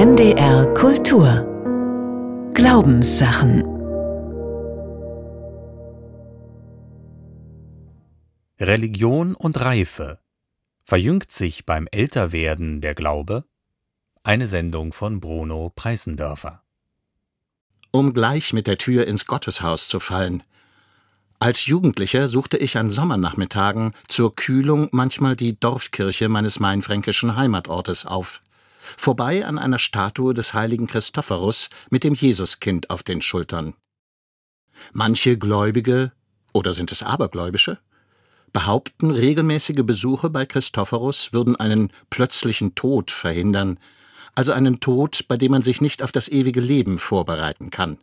NDR Kultur Glaubenssachen Religion und Reife Verjüngt sich beim Älterwerden der Glaube? Eine Sendung von Bruno Preissendörfer. Um gleich mit der Tür ins Gotteshaus zu fallen. Als Jugendlicher suchte ich an Sommernachmittagen zur Kühlung manchmal die Dorfkirche meines mainfränkischen Heimatortes auf. Vorbei an einer Statue des heiligen Christophorus mit dem Jesuskind auf den Schultern. Manche Gläubige, oder sind es Abergläubische, behaupten, regelmäßige Besuche bei Christophorus würden einen plötzlichen Tod verhindern, also einen Tod, bei dem man sich nicht auf das ewige Leben vorbereiten kann.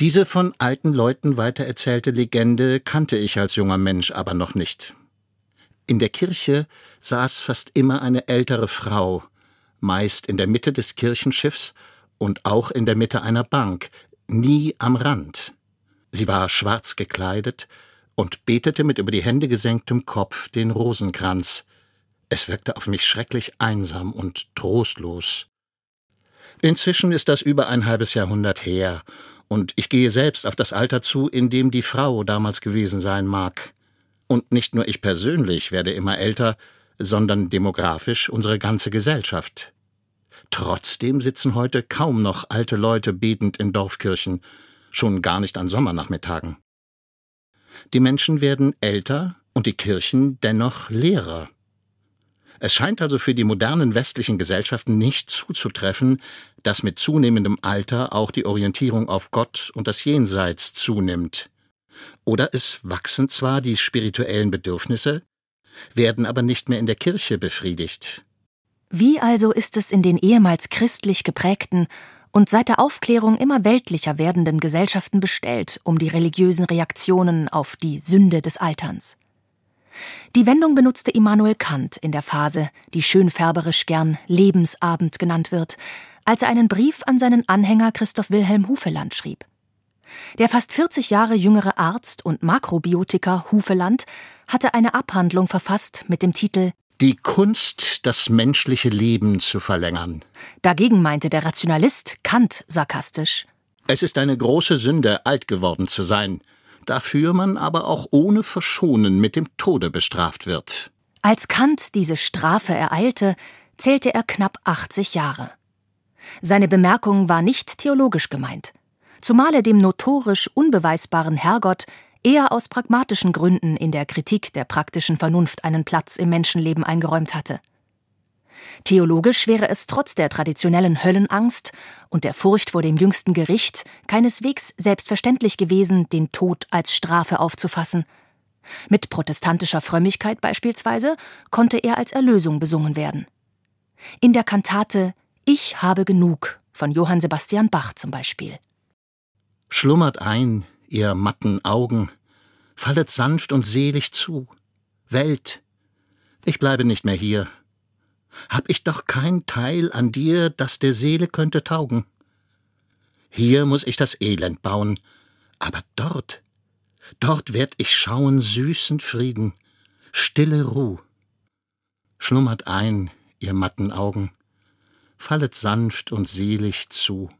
Diese von alten Leuten weitererzählte Legende kannte ich als junger Mensch aber noch nicht. In der Kirche saß fast immer eine ältere Frau, meist in der Mitte des Kirchenschiffs und auch in der Mitte einer Bank, nie am Rand. Sie war schwarz gekleidet und betete mit über die Hände gesenktem Kopf den Rosenkranz. Es wirkte auf mich schrecklich einsam und trostlos. Inzwischen ist das über ein halbes Jahrhundert her, und ich gehe selbst auf das Alter zu, in dem die Frau damals gewesen sein mag. Und nicht nur ich persönlich werde immer älter, sondern demografisch unsere ganze Gesellschaft. Trotzdem sitzen heute kaum noch alte Leute betend in Dorfkirchen, schon gar nicht an Sommernachmittagen. Die Menschen werden älter und die Kirchen dennoch leerer. Es scheint also für die modernen westlichen Gesellschaften nicht zuzutreffen, dass mit zunehmendem Alter auch die Orientierung auf Gott und das Jenseits zunimmt. Oder es wachsen zwar die spirituellen Bedürfnisse, werden aber nicht mehr in der Kirche befriedigt. Wie also ist es in den ehemals christlich geprägten und seit der Aufklärung immer weltlicher werdenden Gesellschaften bestellt um die religiösen Reaktionen auf die Sünde des Alterns? Die Wendung benutzte Immanuel Kant in der Phase, die schönfärberisch gern Lebensabend genannt wird, als er einen Brief an seinen Anhänger Christoph Wilhelm Hufeland schrieb. Der fast 40 Jahre jüngere Arzt und Makrobiotiker Hufeland hatte eine Abhandlung verfasst mit dem Titel Die Kunst, das menschliche Leben zu verlängern. Dagegen meinte der Rationalist Kant sarkastisch Es ist eine große Sünde, alt geworden zu sein, dafür man aber auch ohne Verschonen mit dem Tode bestraft wird. Als Kant diese Strafe ereilte, zählte er knapp 80 Jahre. Seine Bemerkung war nicht theologisch gemeint, zumal er dem notorisch unbeweisbaren Herrgott eher aus pragmatischen Gründen in der Kritik der praktischen Vernunft einen Platz im Menschenleben eingeräumt hatte. Theologisch wäre es trotz der traditionellen Höllenangst und der Furcht vor dem jüngsten Gericht keineswegs selbstverständlich gewesen, den Tod als Strafe aufzufassen. Mit protestantischer Frömmigkeit beispielsweise konnte er als Erlösung besungen werden. In der Kantate Ich habe genug von Johann Sebastian Bach zum Beispiel. Schlummert ein, ihr matten Augen, fallet sanft und selig zu. Welt, ich bleibe nicht mehr hier, hab ich doch kein Teil an dir, das der Seele könnte taugen. Hier muss ich das Elend bauen, aber dort, dort werd ich schauen süßen Frieden, stille Ruh. Schlummert ein, ihr matten Augen, fallet sanft und selig zu.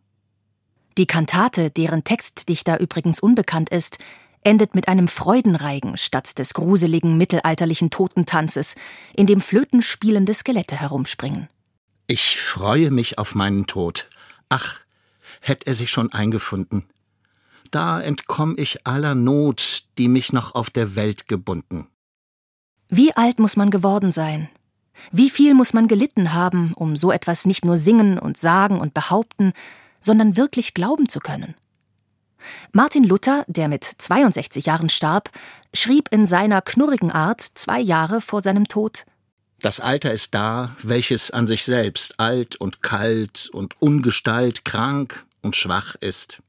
Die Kantate, deren Textdichter übrigens unbekannt ist, endet mit einem Freudenreigen statt des gruseligen mittelalterlichen Totentanzes, in dem flötenspielende Skelette herumspringen. Ich freue mich auf meinen Tod. Ach, hätt er sich schon eingefunden. Da entkomm ich aller Not, die mich noch auf der Welt gebunden. Wie alt muss man geworden sein? Wie viel muss man gelitten haben, um so etwas nicht nur singen und sagen und behaupten, sondern wirklich glauben zu können? Martin Luther, der mit 62 Jahren starb, schrieb in seiner knurrigen Art zwei Jahre vor seinem Tod Das Alter ist da, welches an sich selbst alt und kalt und ungestalt, krank und schwach ist.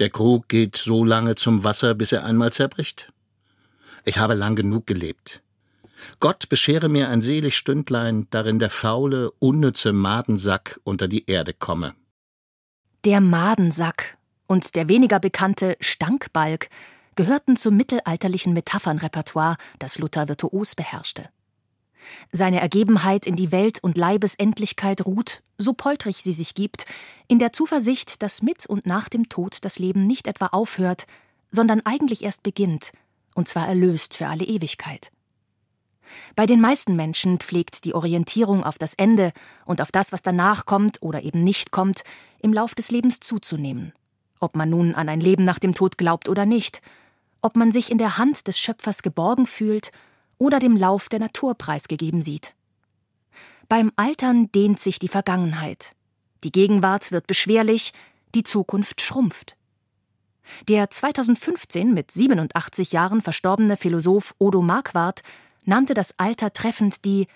Der Krug geht so lange zum Wasser, bis er einmal zerbricht. Ich habe lang genug gelebt. Gott beschere mir ein selig Stündlein, darin der faule, unnütze Madensack unter die Erde komme. Der Madensack, und der weniger bekannte Stankbalg gehörten zum mittelalterlichen Metaphernrepertoire, das Luther virtuos beherrschte. Seine Ergebenheit in die Welt und Leibesendlichkeit ruht, so poltrig sie sich gibt, in der Zuversicht, dass mit und nach dem Tod das Leben nicht etwa aufhört, sondern eigentlich erst beginnt, und zwar erlöst für alle Ewigkeit. Bei den meisten Menschen pflegt die Orientierung auf das Ende und auf das, was danach kommt oder eben nicht kommt, im Lauf des Lebens zuzunehmen. Ob man nun an ein Leben nach dem Tod glaubt oder nicht, ob man sich in der Hand des Schöpfers geborgen fühlt oder dem Lauf der Natur preisgegeben sieht. Beim Altern dehnt sich die Vergangenheit. Die Gegenwart wird beschwerlich, die Zukunft schrumpft. Der 2015 mit 87 Jahren verstorbene Philosoph Odo Marquardt nannte das Alter treffend die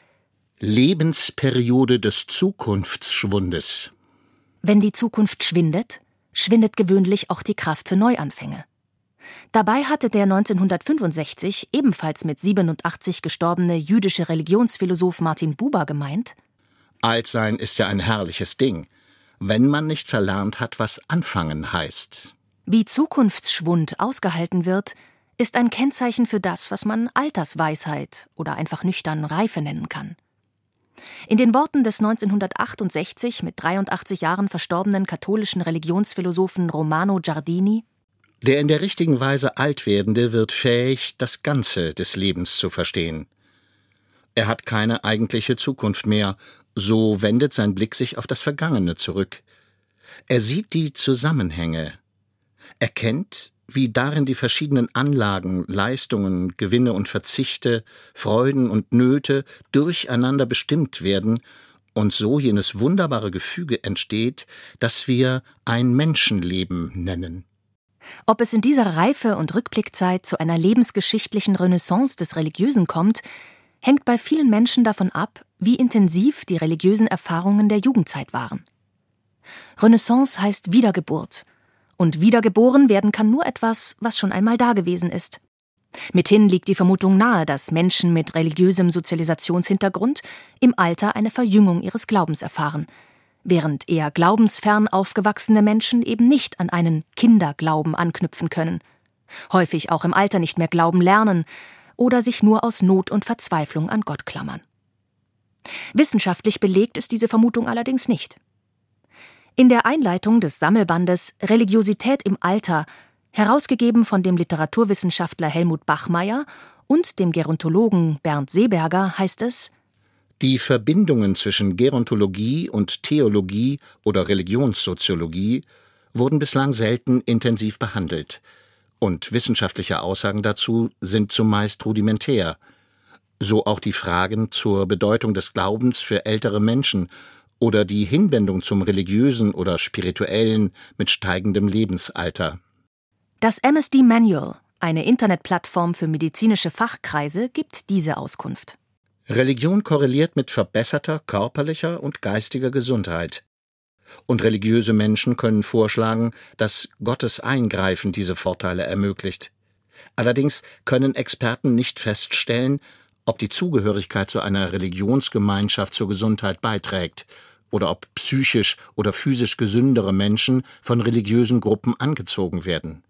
Lebensperiode des Zukunftsschwundes. Wenn die Zukunft schwindet, schwindet gewöhnlich auch die Kraft für Neuanfänge. Dabei hatte der 1965 ebenfalls mit 87 gestorbene jüdische Religionsphilosoph Martin Buber gemeint: Altsein ist ja ein herrliches Ding, wenn man nicht verlernt hat, was anfangen heißt. Wie Zukunftsschwund ausgehalten wird, ist ein Kennzeichen für das, was man Altersweisheit oder einfach nüchtern Reife nennen kann. In den Worten des 1968 mit 83 Jahren verstorbenen katholischen Religionsphilosophen Romano Giardini Der in der richtigen Weise Altwerdende wird fähig, das Ganze des Lebens zu verstehen. Er hat keine eigentliche Zukunft mehr, so wendet sein Blick sich auf das Vergangene zurück. Er sieht die Zusammenhänge, erkennt, wie darin die verschiedenen Anlagen, Leistungen, Gewinne und Verzichte, Freuden und Nöte durcheinander bestimmt werden und so jenes wunderbare Gefüge entsteht, das wir ein Menschenleben nennen. Ob es in dieser Reife und Rückblickzeit zu einer lebensgeschichtlichen Renaissance des Religiösen kommt, hängt bei vielen Menschen davon ab, wie intensiv die religiösen Erfahrungen der Jugendzeit waren. Renaissance heißt Wiedergeburt und wiedergeboren werden kann nur etwas, was schon einmal dagewesen ist. Mithin liegt die Vermutung nahe, dass Menschen mit religiösem Sozialisationshintergrund im Alter eine Verjüngung ihres Glaubens erfahren, während eher glaubensfern aufgewachsene Menschen eben nicht an einen Kinderglauben anknüpfen können, häufig auch im Alter nicht mehr glauben lernen oder sich nur aus Not und Verzweiflung an Gott klammern. Wissenschaftlich belegt ist diese Vermutung allerdings nicht. In der Einleitung des Sammelbandes Religiosität im Alter, herausgegeben von dem Literaturwissenschaftler Helmut Bachmeier und dem Gerontologen Bernd Seeberger, heißt es Die Verbindungen zwischen Gerontologie und Theologie oder Religionssoziologie wurden bislang selten intensiv behandelt, und wissenschaftliche Aussagen dazu sind zumeist rudimentär, so auch die Fragen zur Bedeutung des Glaubens für ältere Menschen oder die Hinwendung zum Religiösen oder Spirituellen mit steigendem Lebensalter. Das MSD Manual, eine Internetplattform für medizinische Fachkreise, gibt diese Auskunft. Religion korreliert mit verbesserter körperlicher und geistiger Gesundheit. Und religiöse Menschen können vorschlagen, dass Gottes Eingreifen diese Vorteile ermöglicht. Allerdings können Experten nicht feststellen, ob die Zugehörigkeit zu einer Religionsgemeinschaft zur Gesundheit beiträgt oder ob psychisch oder physisch gesündere Menschen von religiösen Gruppen angezogen werden.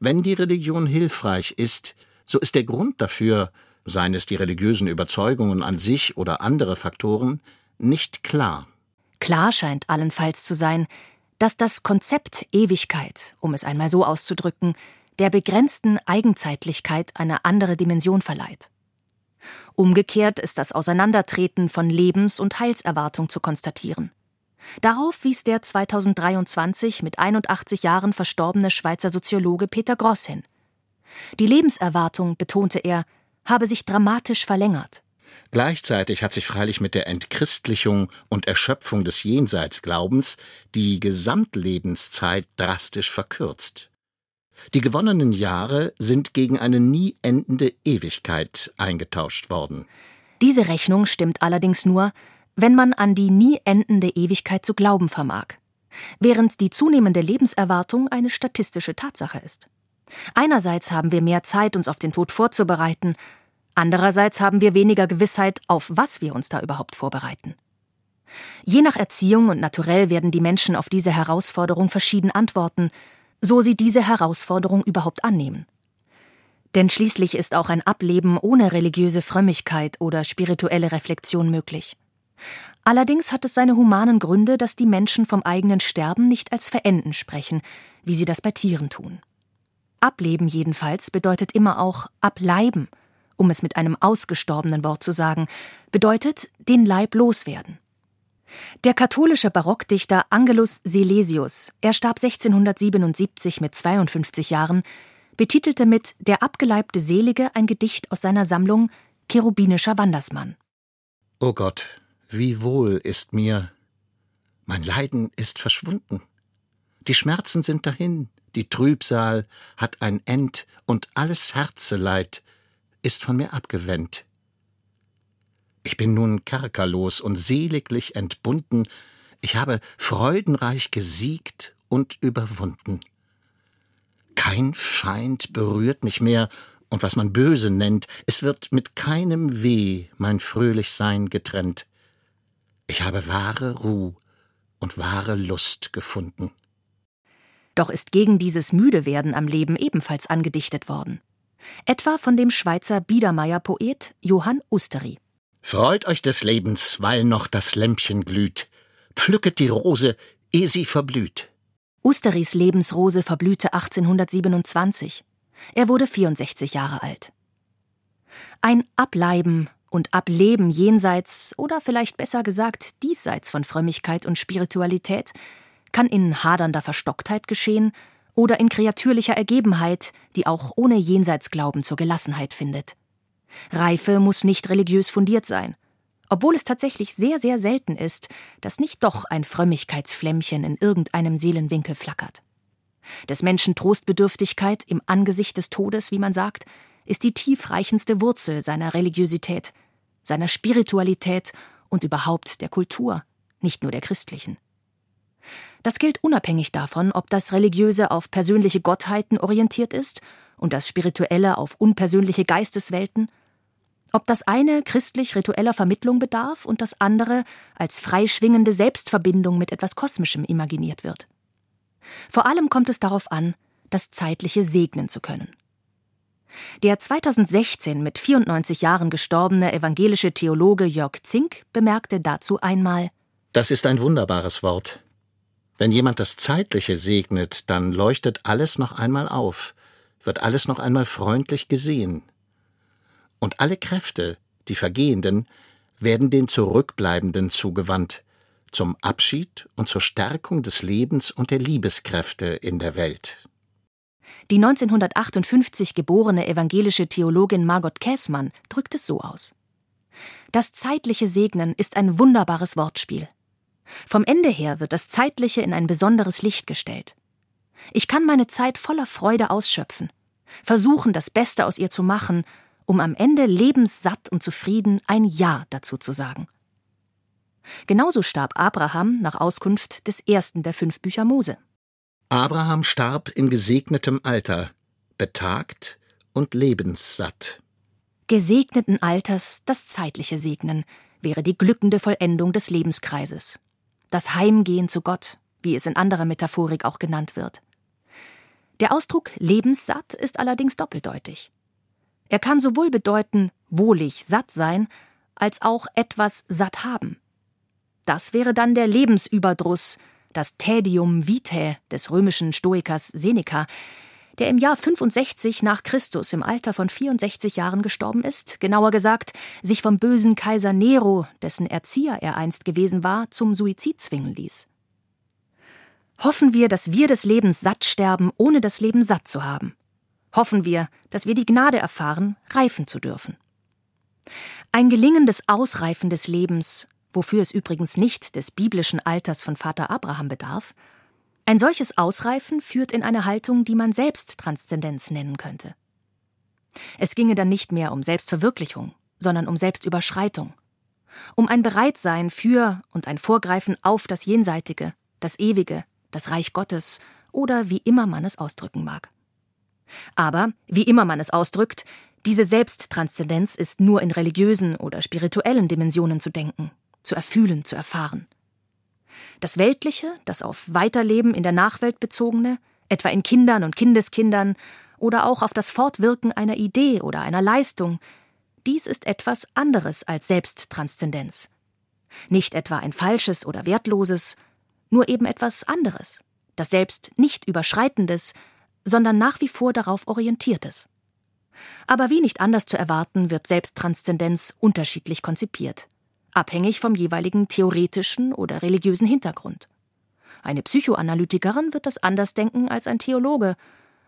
Wenn die Religion hilfreich ist, so ist der Grund dafür, seien es die religiösen Überzeugungen an sich oder andere Faktoren, nicht klar. Klar scheint allenfalls zu sein, dass das Konzept Ewigkeit, um es einmal so auszudrücken, der begrenzten Eigenzeitlichkeit eine andere Dimension verleiht. Umgekehrt ist das Auseinandertreten von Lebens- und Heilserwartung zu konstatieren. Darauf wies der 2023 mit 81 Jahren verstorbene Schweizer Soziologe Peter Gross hin. Die Lebenserwartung, betonte er, habe sich dramatisch verlängert. Gleichzeitig hat sich freilich mit der Entchristlichung und Erschöpfung des Jenseitsglaubens die Gesamtlebenszeit drastisch verkürzt. Die gewonnenen Jahre sind gegen eine nie endende Ewigkeit eingetauscht worden. Diese Rechnung stimmt allerdings nur, wenn man an die nie endende Ewigkeit zu glauben vermag, während die zunehmende Lebenserwartung eine statistische Tatsache ist. Einerseits haben wir mehr Zeit, uns auf den Tod vorzubereiten, andererseits haben wir weniger Gewissheit, auf was wir uns da überhaupt vorbereiten. Je nach Erziehung und Naturell werden die Menschen auf diese Herausforderung verschieden antworten, so sie diese Herausforderung überhaupt annehmen. Denn schließlich ist auch ein Ableben ohne religiöse Frömmigkeit oder spirituelle Reflexion möglich. Allerdings hat es seine humanen Gründe, dass die Menschen vom eigenen Sterben nicht als Verenden sprechen, wie sie das bei Tieren tun. Ableben jedenfalls bedeutet immer auch ableiben, um es mit einem ausgestorbenen Wort zu sagen, bedeutet den Leib loswerden. Der katholische Barockdichter Angelus Silesius, er starb 1677 mit 52 Jahren, betitelte mit Der abgeleibte Selige ein Gedicht aus seiner Sammlung Cherubinischer Wandersmann. O Gott, wie wohl ist mir. Mein Leiden ist verschwunden. Die Schmerzen sind dahin, die Trübsal hat ein End und alles Herzeleid ist von mir abgewendt. Ich bin nun kerkerlos und seliglich entbunden, ich habe freudenreich gesiegt und überwunden. Kein Feind berührt mich mehr, und was man böse nennt, es wird mit keinem Weh mein Fröhlichsein getrennt. Ich habe wahre Ruh und wahre Lust gefunden. Doch ist gegen dieses Müdewerden am Leben ebenfalls angedichtet worden. Etwa von dem Schweizer Biedermeier-Poet Johann Usteri. Freut euch des Lebens, weil noch das Lämpchen glüht. Pflücket die Rose, ehe sie verblüht. Usteris Lebensrose verblühte 1827. Er wurde 64 Jahre alt. Ein Ableiben und Ableben jenseits oder vielleicht besser gesagt diesseits von Frömmigkeit und Spiritualität kann in hadernder Verstocktheit geschehen oder in kreatürlicher Ergebenheit, die auch ohne Jenseitsglauben zur Gelassenheit findet. Reife muss nicht religiös fundiert sein, obwohl es tatsächlich sehr, sehr selten ist, dass nicht doch ein Frömmigkeitsflämmchen in irgendeinem Seelenwinkel flackert. Des Menschen Trostbedürftigkeit im Angesicht des Todes, wie man sagt, ist die tiefreichendste Wurzel seiner Religiosität, seiner Spiritualität und überhaupt der Kultur, nicht nur der christlichen. Das gilt unabhängig davon, ob das Religiöse auf persönliche Gottheiten orientiert ist und das Spirituelle auf unpersönliche Geisteswelten, ob das eine christlich ritueller Vermittlung bedarf und das andere als freischwingende Selbstverbindung mit etwas Kosmischem imaginiert wird. Vor allem kommt es darauf an, das Zeitliche segnen zu können. Der 2016 mit 94 Jahren gestorbene evangelische Theologe Jörg Zink bemerkte dazu einmal Das ist ein wunderbares Wort. Wenn jemand das Zeitliche segnet, dann leuchtet alles noch einmal auf, wird alles noch einmal freundlich gesehen. Und alle Kräfte, die Vergehenden, werden den Zurückbleibenden zugewandt, zum Abschied und zur Stärkung des Lebens und der Liebeskräfte in der Welt. Die 1958 geborene evangelische Theologin Margot Käßmann drückt es so aus. Das zeitliche Segnen ist ein wunderbares Wortspiel. Vom Ende her wird das Zeitliche in ein besonderes Licht gestellt. Ich kann meine Zeit voller Freude ausschöpfen, versuchen, das Beste aus ihr zu machen, um am Ende lebenssatt und zufrieden ein Ja dazu zu sagen. Genauso starb Abraham nach Auskunft des ersten der fünf Bücher Mose. Abraham starb in gesegnetem Alter, betagt und lebenssatt. Gesegneten Alters das zeitliche Segnen wäre die glückende Vollendung des Lebenskreises. Das Heimgehen zu Gott, wie es in anderer Metaphorik auch genannt wird. Der Ausdruck lebenssatt ist allerdings doppeldeutig. Er kann sowohl bedeuten wohlig satt sein, als auch etwas satt haben. Das wäre dann der Lebensüberdruss, das Tädium vitae des römischen Stoikers Seneca, der im Jahr 65 nach Christus im Alter von 64 Jahren gestorben ist, genauer gesagt, sich vom bösen Kaiser Nero, dessen Erzieher er einst gewesen war, zum Suizid zwingen ließ. Hoffen wir, dass wir des Lebens satt sterben, ohne das Leben satt zu haben. Hoffen wir, dass wir die Gnade erfahren, reifen zu dürfen. Ein gelingendes Ausreifen des Lebens wofür es übrigens nicht des biblischen Alters von Vater Abraham bedarf, ein solches Ausreifen führt in eine Haltung, die man Selbsttranszendenz nennen könnte. Es ginge dann nicht mehr um Selbstverwirklichung, sondern um Selbstüberschreitung, um ein Bereitsein für und ein Vorgreifen auf das Jenseitige, das Ewige, das Reich Gottes oder wie immer man es ausdrücken mag. Aber, wie immer man es ausdrückt, diese Selbsttranszendenz ist nur in religiösen oder spirituellen Dimensionen zu denken zu erfühlen, zu erfahren. Das Weltliche, das auf Weiterleben in der Nachwelt bezogene, etwa in Kindern und Kindeskindern oder auch auf das Fortwirken einer Idee oder einer Leistung. Dies ist etwas anderes als Selbsttranszendenz. Nicht etwa ein falsches oder wertloses, nur eben etwas anderes, das selbst nicht überschreitendes, sondern nach wie vor darauf orientiertes. Aber wie nicht anders zu erwarten, wird Selbsttranszendenz unterschiedlich konzipiert, abhängig vom jeweiligen theoretischen oder religiösen Hintergrund. Eine Psychoanalytikerin wird das anders denken als ein Theologe,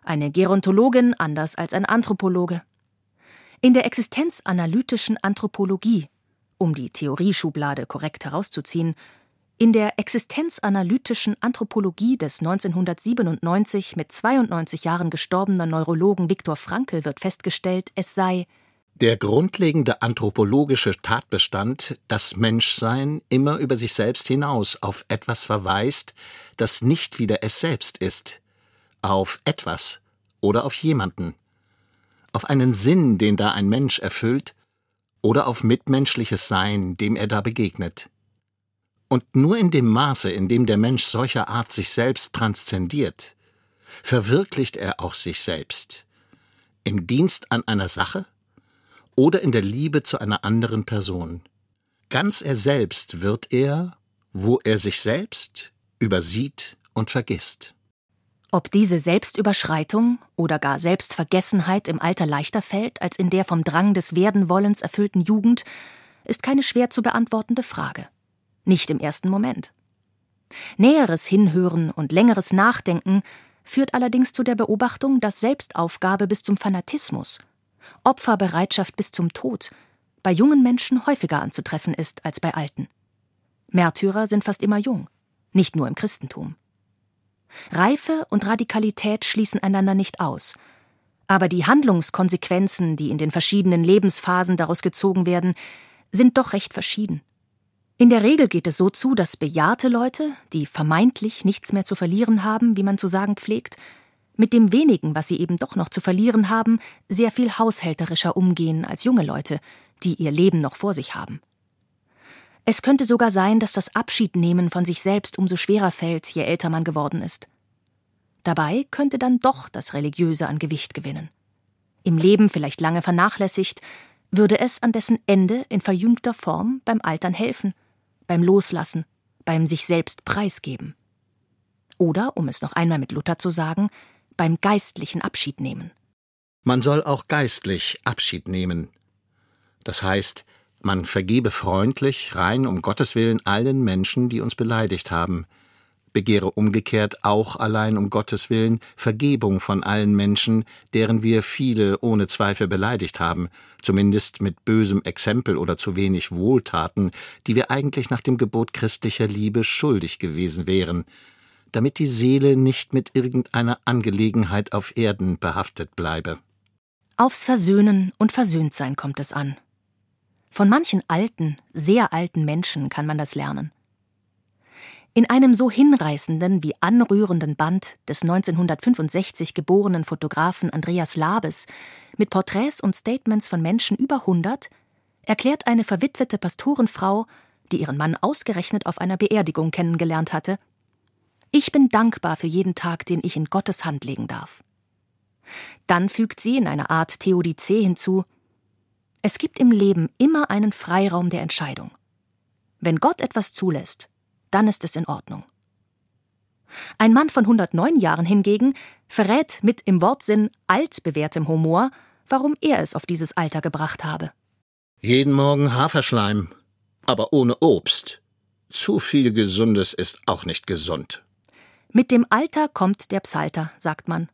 eine Gerontologin anders als ein Anthropologe. In der existenzanalytischen Anthropologie, um die Theorieschublade korrekt herauszuziehen, in der existenzanalytischen Anthropologie des 1997 mit 92 Jahren gestorbenen Neurologen Viktor Frankl wird festgestellt, es sei der grundlegende anthropologische Tatbestand, dass Menschsein immer über sich selbst hinaus auf etwas verweist, das nicht wieder es selbst ist, auf etwas oder auf jemanden, auf einen Sinn, den da ein Mensch erfüllt, oder auf mitmenschliches Sein, dem er da begegnet. Und nur in dem Maße, in dem der Mensch solcher Art sich selbst transzendiert, verwirklicht er auch sich selbst, im Dienst an einer Sache oder in der Liebe zu einer anderen Person. Ganz er selbst wird er, wo er sich selbst übersieht und vergisst. Ob diese Selbstüberschreitung oder gar Selbstvergessenheit im Alter leichter fällt als in der vom Drang des Werdenwollens erfüllten Jugend, ist keine schwer zu beantwortende Frage. Nicht im ersten Moment. Näheres Hinhören und längeres Nachdenken führt allerdings zu der Beobachtung, dass Selbstaufgabe bis zum Fanatismus – Opferbereitschaft bis zum Tod bei jungen Menschen häufiger anzutreffen ist als bei alten. Märtyrer sind fast immer jung, nicht nur im Christentum. Reife und Radikalität schließen einander nicht aus, aber die Handlungskonsequenzen, die in den verschiedenen Lebensphasen daraus gezogen werden, sind doch recht verschieden. In der Regel geht es so zu, dass bejahrte Leute, die vermeintlich nichts mehr zu verlieren haben, wie man zu sagen pflegt, mit dem wenigen, was sie eben doch noch zu verlieren haben, sehr viel haushälterischer umgehen als junge Leute, die ihr Leben noch vor sich haben. Es könnte sogar sein, dass das Abschiednehmen von sich selbst umso schwerer fällt, je älter man geworden ist. Dabei könnte dann doch das Religiöse an Gewicht gewinnen. Im Leben vielleicht lange vernachlässigt, würde es an dessen Ende in verjüngter Form beim Altern helfen, beim Loslassen, beim sich selbst preisgeben. Oder, um es noch einmal mit Luther zu sagen, beim geistlichen Abschied nehmen. Man soll auch geistlich Abschied nehmen. Das heißt, man vergebe freundlich, rein um Gottes Willen allen Menschen, die uns beleidigt haben, begehre umgekehrt auch allein um Gottes Willen Vergebung von allen Menschen, deren wir viele ohne Zweifel beleidigt haben, zumindest mit bösem Exempel oder zu wenig Wohltaten, die wir eigentlich nach dem Gebot christlicher Liebe schuldig gewesen wären, damit die Seele nicht mit irgendeiner Angelegenheit auf Erden behaftet bleibe. Aufs Versöhnen und Versöhntsein kommt es an. Von manchen alten, sehr alten Menschen kann man das lernen. In einem so hinreißenden wie anrührenden Band des 1965 geborenen Fotografen Andreas Labes mit Porträts und Statements von Menschen über 100 erklärt eine verwitwete Pastorenfrau, die ihren Mann ausgerechnet auf einer Beerdigung kennengelernt hatte, ich bin dankbar für jeden Tag, den ich in Gottes Hand legen darf. Dann fügt sie in einer Art Theodizee hinzu, es gibt im Leben immer einen Freiraum der Entscheidung. Wenn Gott etwas zulässt, dann ist es in Ordnung. Ein Mann von 109 Jahren hingegen verrät mit im Wortsinn altbewährtem Humor, warum er es auf dieses Alter gebracht habe. Jeden Morgen Haferschleim, aber ohne Obst. Zu viel Gesundes ist auch nicht gesund. Mit dem Alter kommt der Psalter, sagt man.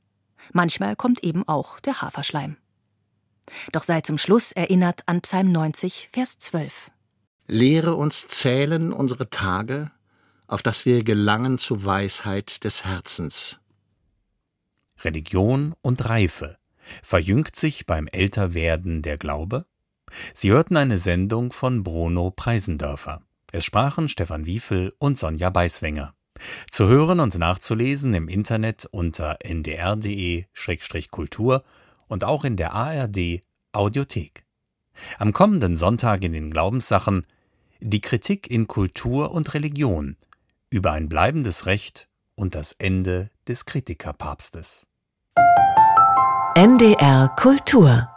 Manchmal kommt eben auch der Haferschleim. Doch sei zum Schluss erinnert an Psalm 90, Vers 12. Lehre uns zählen unsere Tage, auf dass wir gelangen zu Weisheit des Herzens. Religion und Reife. Verjüngt sich beim Älterwerden der Glaube? Sie hörten eine Sendung von Bruno Preisendörfer. Es sprachen Stefan Wiefel und Sonja Beiswenger. Zu hören und nachzulesen im Internet unter ndr.de-kultur und auch in der ARD Audiothek. Am kommenden Sonntag in den Glaubenssachen die Kritik in Kultur und Religion über ein bleibendes Recht und das Ende des Kritikerpapstes. NDR Kultur